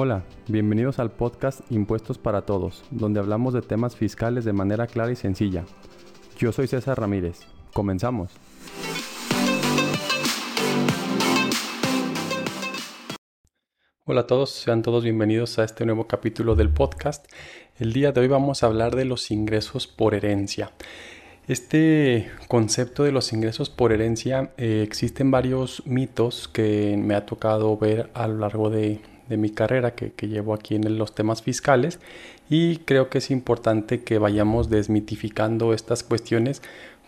Hola, bienvenidos al podcast Impuestos para Todos, donde hablamos de temas fiscales de manera clara y sencilla. Yo soy César Ramírez. Comenzamos. Hola a todos, sean todos bienvenidos a este nuevo capítulo del podcast. El día de hoy vamos a hablar de los ingresos por herencia. Este concepto de los ingresos por herencia, eh, existen varios mitos que me ha tocado ver a lo largo de, mi carrera que, llevo aquí en los temas fiscales y creo que es importante que vayamos desmitificando estas cuestiones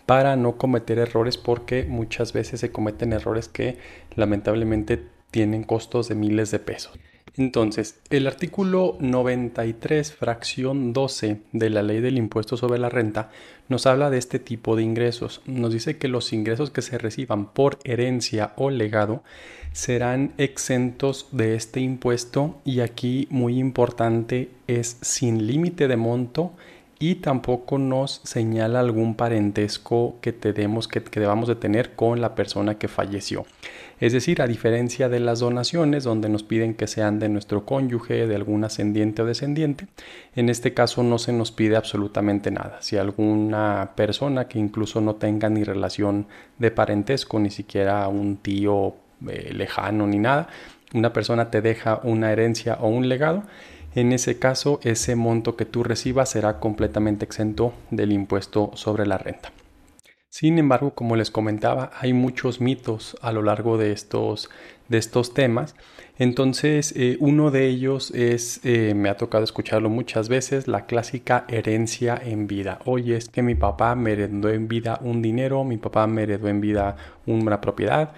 para no cometer errores porque muchas veces se cometen errores que lamentablemente tienen costos de miles de pesos. Entonces, el artículo 93, fracción 12 de la ley del impuesto sobre la renta nos habla de este tipo de ingresos. Nos dice que los ingresos que se reciban por herencia o legado serán exentos de este impuesto y aquí muy importante es sin límite de monto y tampoco nos señala algún parentesco que, tenemos, que, debamos de tener con la persona que falleció. Es decir, a diferencia de las donaciones donde nos piden que sean de nuestro cónyuge, de algún ascendiente o descendiente, en este caso no se nos pide absolutamente nada. Si alguna persona que incluso no tenga ni relación de parentesco, ni siquiera un tío eh, lejano ni nada, una persona te deja una herencia o un legado, en ese caso ese monto que tú recibas será completamente exento del impuesto sobre la renta. Sin embargo, como les comentaba, hay muchos mitos a lo largo de estos, de estos temas. Entonces, eh, uno de ellos es, eh, me ha tocado escucharlo muchas veces, la clásica herencia en vida. Oye, es que mi papá me heredó en vida un dinero, mi papá me heredó en vida una propiedad.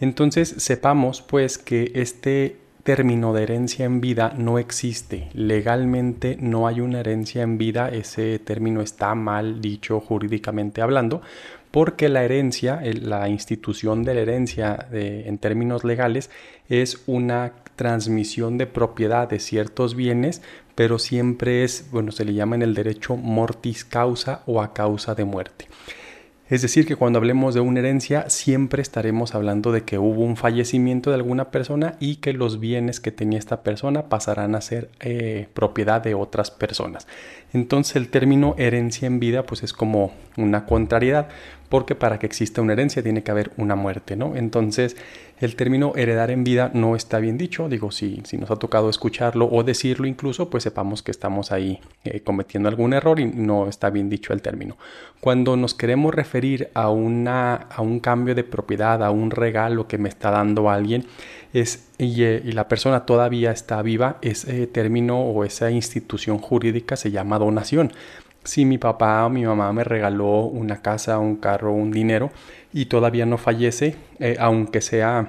Entonces, sepamos pues que este término de herencia en vida no existe. Legalmente no hay una herencia en vida, ese término está mal dicho jurídicamente hablando, porque la herencia, la institución de la herencia en términos legales, es una transmisión de propiedad de ciertos bienes, pero siempre es, bueno, se le llama en el derecho mortis causa o a causa de muerte. Es decir, que cuando hablemos de una herencia siempre estaremos hablando de que hubo un fallecimiento de alguna persona y que los bienes que tenía esta persona pasarán a ser eh, propiedad de otras personas. Entonces el término herencia en vida pues es como una contrariedad porque para que exista una herencia tiene que haber una muerte, ¿no? Entonces el término heredar en vida no está bien dicho, digo, si, si nos ha tocado escucharlo o decirlo incluso, pues sepamos que estamos ahí eh, cometiendo algún error y no está bien dicho el término. Cuando nos queremos referir a, una, a un cambio de propiedad, a un regalo que me está dando alguien, es, y, eh, y la persona todavía está viva, ese término o esa institución jurídica se llama donación si mi papá o mi mamá me regaló una casa, un carro, un dinero y todavía no fallece, eh, aunque sea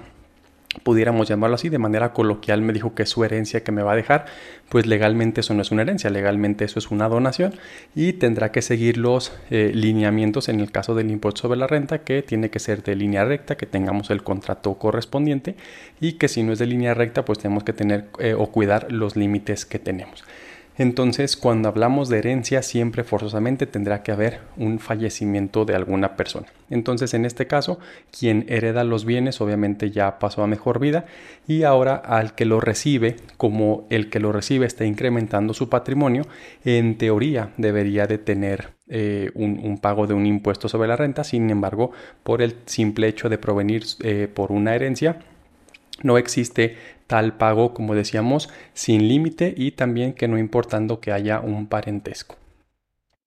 pudiéramos llamarlo así, de manera coloquial me dijo que es su herencia que me va a dejar, pues legalmente eso no es una herencia, legalmente eso es una donación y tendrá que seguir los eh, lineamientos en el caso del impuesto sobre la renta, que tiene que ser de línea recta, que tengamos el contrato correspondiente y que si no es de línea recta, pues tenemos que tener eh, o cuidar los límites que tenemos. Entonces, cuando hablamos de herencia, siempre forzosamente tendrá que haber un fallecimiento de alguna persona. Entonces, en este caso, quien hereda los bienes obviamente ya pasó a mejor vida y ahora al que lo recibe, como el que lo recibe está incrementando su patrimonio, en teoría debería de tener eh, un, pago de un impuesto sobre la renta. Sin embargo, por el simple hecho de provenir eh, por una herencia, no existe tal pago, como decíamos, sin límite y también que no importando que haya un parentesco.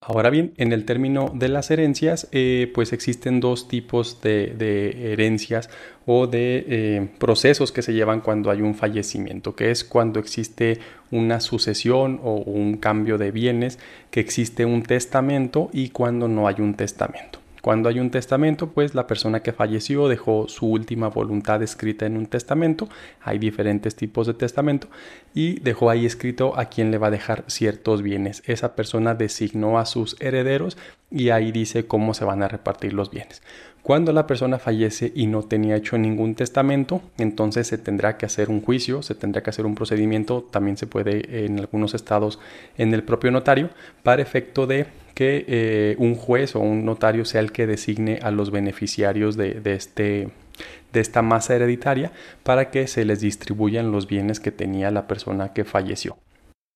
Ahora bien, en el término de las herencias, eh, pues existen dos tipos de, herencias o de eh, procesos que se llevan cuando hay un fallecimiento, que es cuando existe una sucesión o un cambio de bienes, que existe un testamento y cuando no hay un testamento. Cuando hay un testamento, pues la persona que falleció dejó su última voluntad escrita en un testamento. Hay diferentes tipos de testamento y dejó ahí escrito a quién le va a dejar ciertos bienes. Esa persona designó a sus herederos y ahí dice cómo se van a repartir los bienes. Cuando la persona fallece y no tenía hecho ningún testamento, entonces se tendrá que hacer un juicio, se tendrá que hacer un procedimiento, también se puede en algunos estados en el propio notario, para efecto de que eh, un juez o un notario sea el que designe a los beneficiarios de, este, de esta masa hereditaria para que se les distribuyan los bienes que tenía la persona que falleció.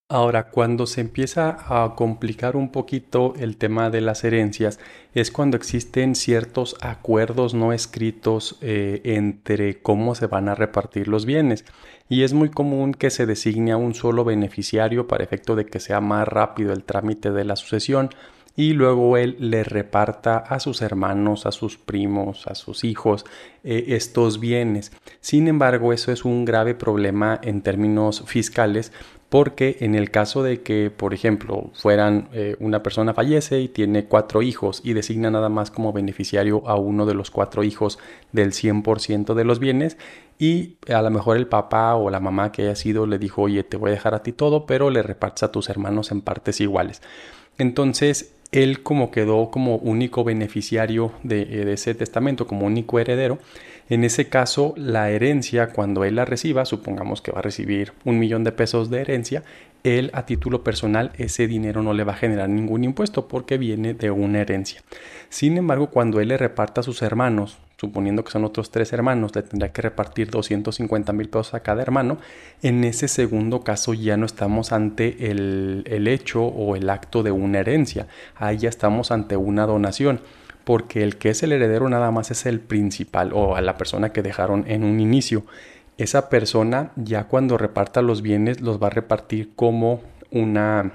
Ahora, cuando se empieza a complicar un poquito el tema de las herencias, es cuando existen ciertos acuerdos no escritos eh, entre cómo se van a repartir los bienes. Y es muy común que se designe a un solo beneficiario para efecto de que sea más rápido el trámite de la sucesión y luego él le reparta a sus hermanos, a sus primos, a sus hijos eh, estos bienes. Sin embargo, eso es un grave problema en términos fiscales porque en el caso de que, por ejemplo, fueran eh, una persona fallece y tiene cuatro hijos y designa nada más como beneficiario a uno de los cuatro hijos del 100% de los bienes y a lo mejor el papá o la mamá que haya sido le dijo, oye, te voy a dejar a ti todo, pero le repartes a tus hermanos en partes iguales. Entonces, él como quedó como único beneficiario de, eh, de, ese testamento, como único heredero, en ese caso la herencia, cuando él la reciba, supongamos que va a recibir un millón de pesos de herencia, él a título personal ese dinero no le va a generar ningún impuesto porque viene de una herencia. Sin embargo, cuando él le reparta a sus hermanos, suponiendo que son otros tres hermanos, le tendrá que repartir 250 mil pesos a cada hermano, en ese segundo caso ya no estamos ante el, el hecho o el acto de una herencia, ahí ya estamos ante una donación porque el que es el heredero nada más es el principal o a la persona que dejaron en un inicio. Esa persona ya cuando reparta los bienes los va a repartir como una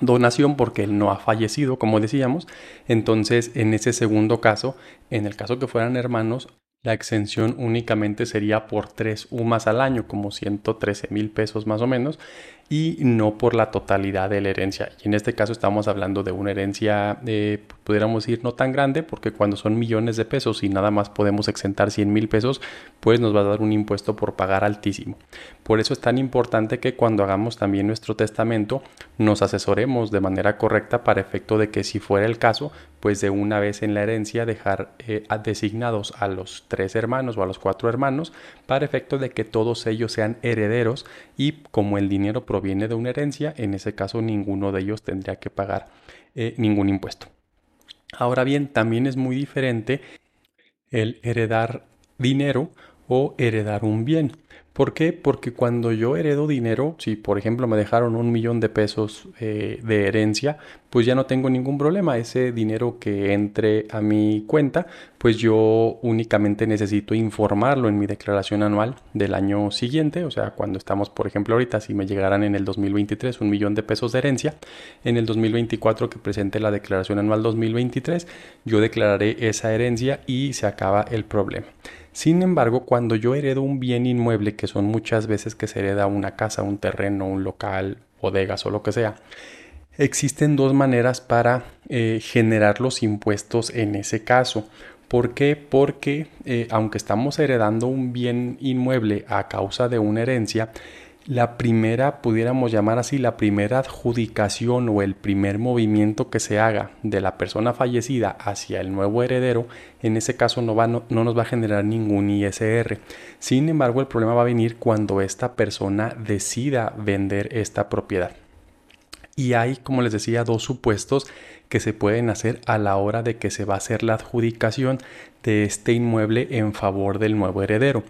donación porque él no ha fallecido, como decíamos. Entonces, en ese segundo caso, en el caso que fueran hermanos, la exención únicamente sería por tres UMAS al año, como 113 mil pesos más o menos, y no por la totalidad de la herencia. Y en este caso estamos hablando de una herencia, eh, pudiéramos decir, no tan grande, porque cuando son millones de pesos y nada más podemos exentar 100 mil pesos, pues nos va a dar un impuesto por pagar altísimo. Por eso es tan importante que cuando hagamos también nuestro testamento, nos asesoremos de manera correcta para efecto de que si fuera el caso, pues de una vez en la herencia dejar eh, designados a los tres hermanos o a los cuatro hermanos para efecto de que todos ellos sean herederos y como el dinero proviene de una herencia, en ese caso ninguno de ellos tendría que pagar eh, ningún impuesto. Ahora bien, también es muy diferente el heredar dinero o heredar un bien. ¿Por qué? Porque cuando yo heredo dinero, si por ejemplo me dejaron un millón de pesos eh, de herencia, pues ya no tengo ningún problema. Ese dinero que entre a mi cuenta, pues yo únicamente necesito informarlo en mi declaración anual del año siguiente. O sea, cuando estamos, por ejemplo, ahorita, si me llegaran en el 2023 un millón de pesos de herencia, en el 2024 que presente la declaración anual 2023, yo declararé esa herencia y se acaba el problema. Sin embargo, cuando yo heredo un bien inmueble, que son muchas veces que se hereda una casa, un terreno, un local, bodegas o lo que sea, existen dos maneras para eh, generar los impuestos en ese caso. ¿Por qué? Porque eh, aunque estamos heredando un bien inmueble a causa de una herencia, la primera, pudiéramos llamar así, la primera adjudicación o el primer movimiento que se haga de la persona fallecida hacia el nuevo heredero, en ese caso no, va, no, nos va a generar ningún ISR. Sin embargo, el problema va a venir cuando esta persona decida vender esta propiedad. Y hay, como les decía, dos supuestos que se pueden hacer a la hora de que se va a hacer la adjudicación de este inmueble en favor del nuevo heredero.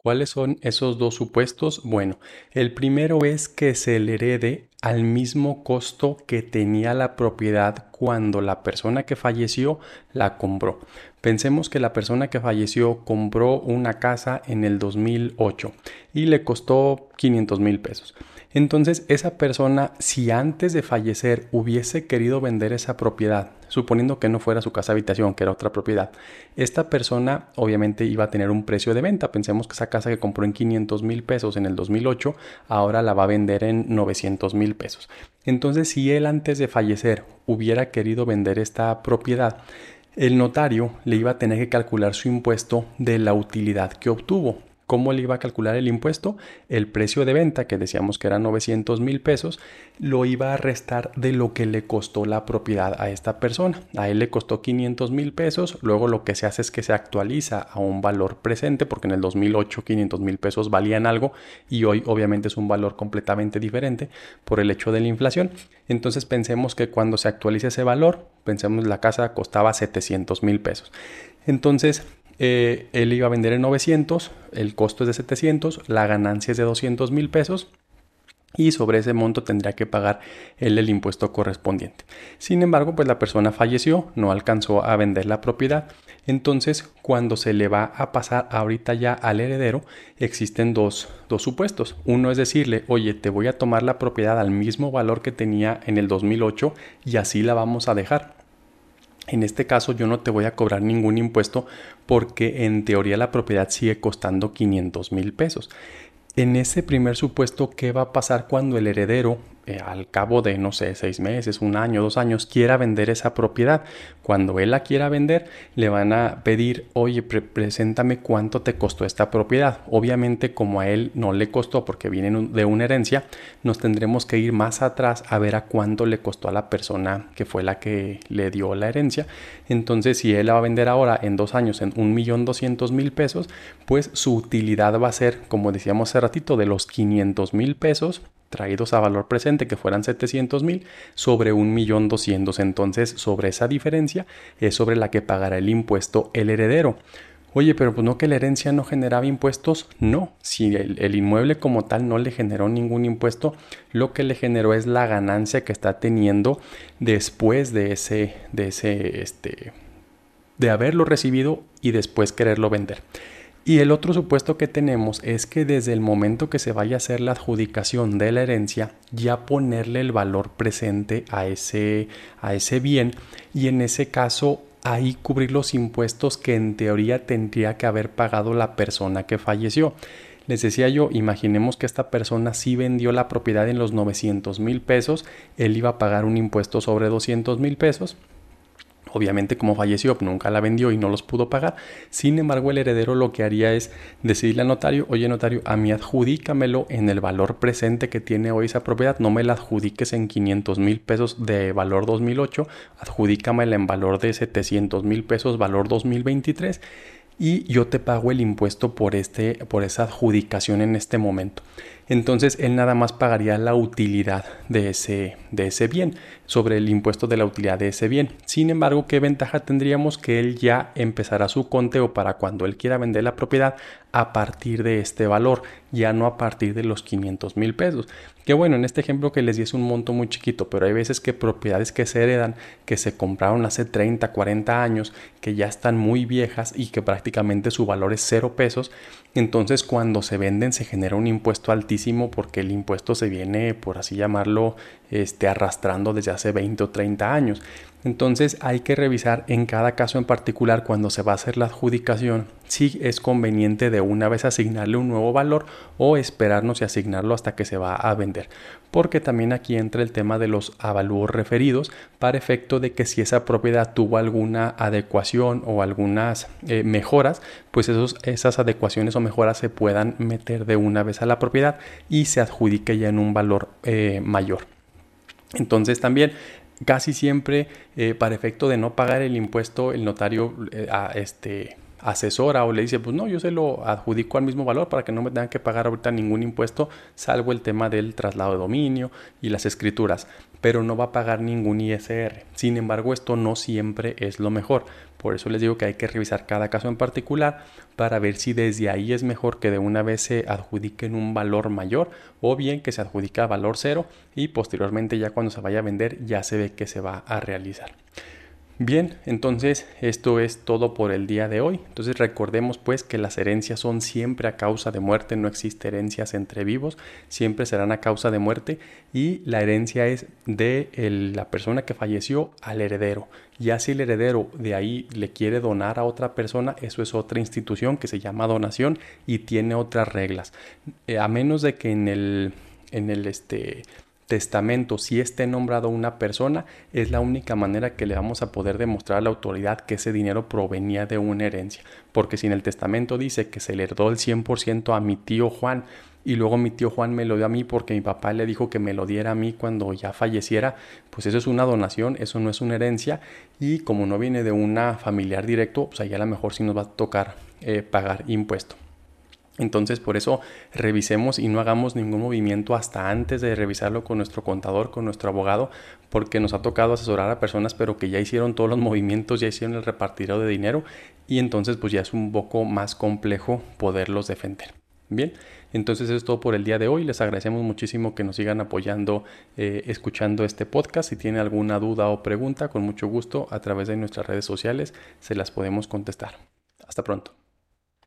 ¿Cuáles son esos dos supuestos? Bueno, el primero es que se le herede al mismo costo que tenía la propiedad cuando la persona que falleció la compró. Pensemos que la persona que falleció compró una casa en el 2008 y le costó 500 mil pesos. Entonces esa persona, si antes de fallecer hubiese querido vender esa propiedad, suponiendo que no fuera su casa habitación, que era otra propiedad, esta persona obviamente iba a tener un precio de venta. Pensemos que esa casa que compró en 500 mil pesos en el 2008, ahora la va a vender en 900 mil pesos. Entonces si él antes de fallecer hubiera querido vender esta propiedad, el notario le iba a tener que calcular su impuesto de la utilidad que obtuvo. ¿Cómo le iba a calcular el impuesto? El precio de venta, que decíamos que era 900 mil pesos, lo iba a restar de lo que le costó la propiedad a esta persona. A él le costó 500 mil pesos, luego lo que se hace es que se actualiza a un valor presente, porque en el 2008 500 mil pesos valían algo y hoy obviamente es un valor completamente diferente por el hecho de la inflación. Entonces pensemos que cuando se actualice ese valor, pensemos la casa costaba 700 mil pesos. Entonces eh, él iba a vender en 900, el costo es de 700, la ganancia es de 200 mil pesos y sobre ese monto tendría que pagar él el impuesto correspondiente. Sin embargo, pues la persona falleció, no alcanzó a vender la propiedad. Entonces, cuando se le va a pasar ahorita ya al heredero, existen dos, dos supuestos. Uno es decirle, oye, te voy a tomar la propiedad al mismo valor que tenía en el 2008 y así la vamos a dejar. En este caso yo no te voy a cobrar ningún impuesto porque en teoría la propiedad sigue costando 500 mil pesos. En ese primer supuesto, ¿qué va a pasar cuando el heredero eh, al cabo de, no sé, seis meses, un año, dos años, quiera vender esa propiedad. Cuando él la quiera vender, le van a pedir, oye, preséntame cuánto te costó esta propiedad. Obviamente, como a él no le costó porque viene de una herencia, nos tendremos que ir más atrás a ver a cuánto le costó a la persona que fue la que le dio la herencia. Entonces, si él la va a vender ahora en dos años en un millón doscientos mil pesos, pues su utilidad va a ser, como decíamos hace ratito, de los 500 mil pesos traídos a valor presente que fueran 700 mil sobre un millón doscientos. Entonces sobre esa diferencia es sobre la que pagará el impuesto el heredero. Oye, pero pues no que la herencia no generaba impuestos, no, si el, el, inmueble como tal no le generó ningún impuesto, lo que le generó es la ganancia que está teniendo después de ese, de ese, este, de haberlo recibido y después quererlo vender. Y el otro supuesto que tenemos es que desde el momento que se vaya a hacer la adjudicación de la herencia, ya ponerle el valor presente a ese, a ese bien y en ese caso ahí cubrir los impuestos que en teoría tendría que haber pagado la persona que falleció. Les decía yo, imaginemos que esta persona sí vendió la propiedad en los 900 mil pesos, él iba a pagar un impuesto sobre 200 mil pesos Obviamente como falleció nunca la vendió y no los pudo pagar. Sin embargo el heredero lo que haría es decirle al notario, oye notario, a mí adjudícamelo en el valor presente que tiene hoy esa propiedad, no me la adjudiques en 500 mil pesos de valor 2008, adjudícamela en valor de 700 mil pesos valor 2023 y yo te pago el impuesto por, este, por esa adjudicación en este momento. Entonces él nada más pagaría la utilidad de ese, de ese bien sobre el impuesto de la utilidad de ese bien. Sin embargo, ¿qué ventaja tendríamos? Que él ya empezará su conteo para cuando él quiera vender la propiedad a partir de este valor, ya no a partir de los 500 mil pesos. Que bueno, en este ejemplo que les di es un monto muy chiquito, pero hay veces que propiedades que se heredan, que se compraron hace 30, 40 años, que ya están muy viejas y que prácticamente su valor es cero pesos, entonces cuando se venden se genera un impuesto altísimo porque el impuesto se viene, por así llamarlo, este, arrastrando desde hace 20 o 30 años. Entonces hay que revisar en cada caso en particular cuando se va a hacer la adjudicación si es conveniente de una vez asignarle un nuevo valor o esperarnos y asignarlo hasta que se va a vender. Porque también aquí entra el tema de los avalúos referidos para efecto de que si esa propiedad tuvo alguna adecuación o algunas eh, mejoras, pues esos, esas adecuaciones o mejoras se puedan meter de una vez a la propiedad y se adjudique ya en un valor eh, mayor. Entonces también casi siempre eh, para efecto de no pagar el impuesto el notario eh, este, asesora o le dice pues no yo se lo adjudico al mismo valor para que no me tengan que pagar ahorita ningún impuesto salvo el tema del traslado de dominio y las escrituras pero no va a pagar ningún ISR sin embargo esto no siempre es lo mejor por eso les digo que hay que revisar cada caso en particular para ver si desde ahí es mejor que de una vez se adjudiquen un valor mayor o bien que se adjudica valor cero y posteriormente ya cuando se vaya a vender ya se ve que se va a realizar. Bien, entonces esto es todo por el día de hoy. Entonces recordemos pues que las herencias son siempre a causa de muerte, no existe herencias entre vivos, siempre serán a causa de muerte y la herencia es de la persona que falleció al heredero. Ya si el heredero de ahí le quiere donar a otra persona, eso es otra institución que se llama donación y tiene otras reglas. Eh, a menos de que en el, en el este, testamento, si esté nombrado una persona, es la única manera que le vamos a poder demostrar a la autoridad que ese dinero provenía de una herencia. Porque si en el testamento dice que se le heredó el 100% a mi tío Juan y luego mi tío Juan me lo dio a mí porque mi papá le dijo que me lo diera a mí cuando ya falleciera, pues eso es una donación, eso no es una herencia y como no viene de una familiar directo, pues ahí a lo mejor sí nos va a tocar eh, pagar impuesto. Entonces por eso revisemos y no hagamos ningún movimiento hasta antes de revisarlo con nuestro contador, con nuestro abogado, porque nos ha tocado asesorar a personas pero que ya hicieron todos los movimientos, ya hicieron el repartidero de dinero y entonces pues ya es un poco más complejo poderlos defender. Bien, entonces es todo por el día de hoy. Les agradecemos muchísimo que nos sigan apoyando, eh, escuchando este podcast. Si tienen alguna duda o pregunta, con mucho gusto a través de nuestras redes sociales se las podemos contestar. Hasta pronto.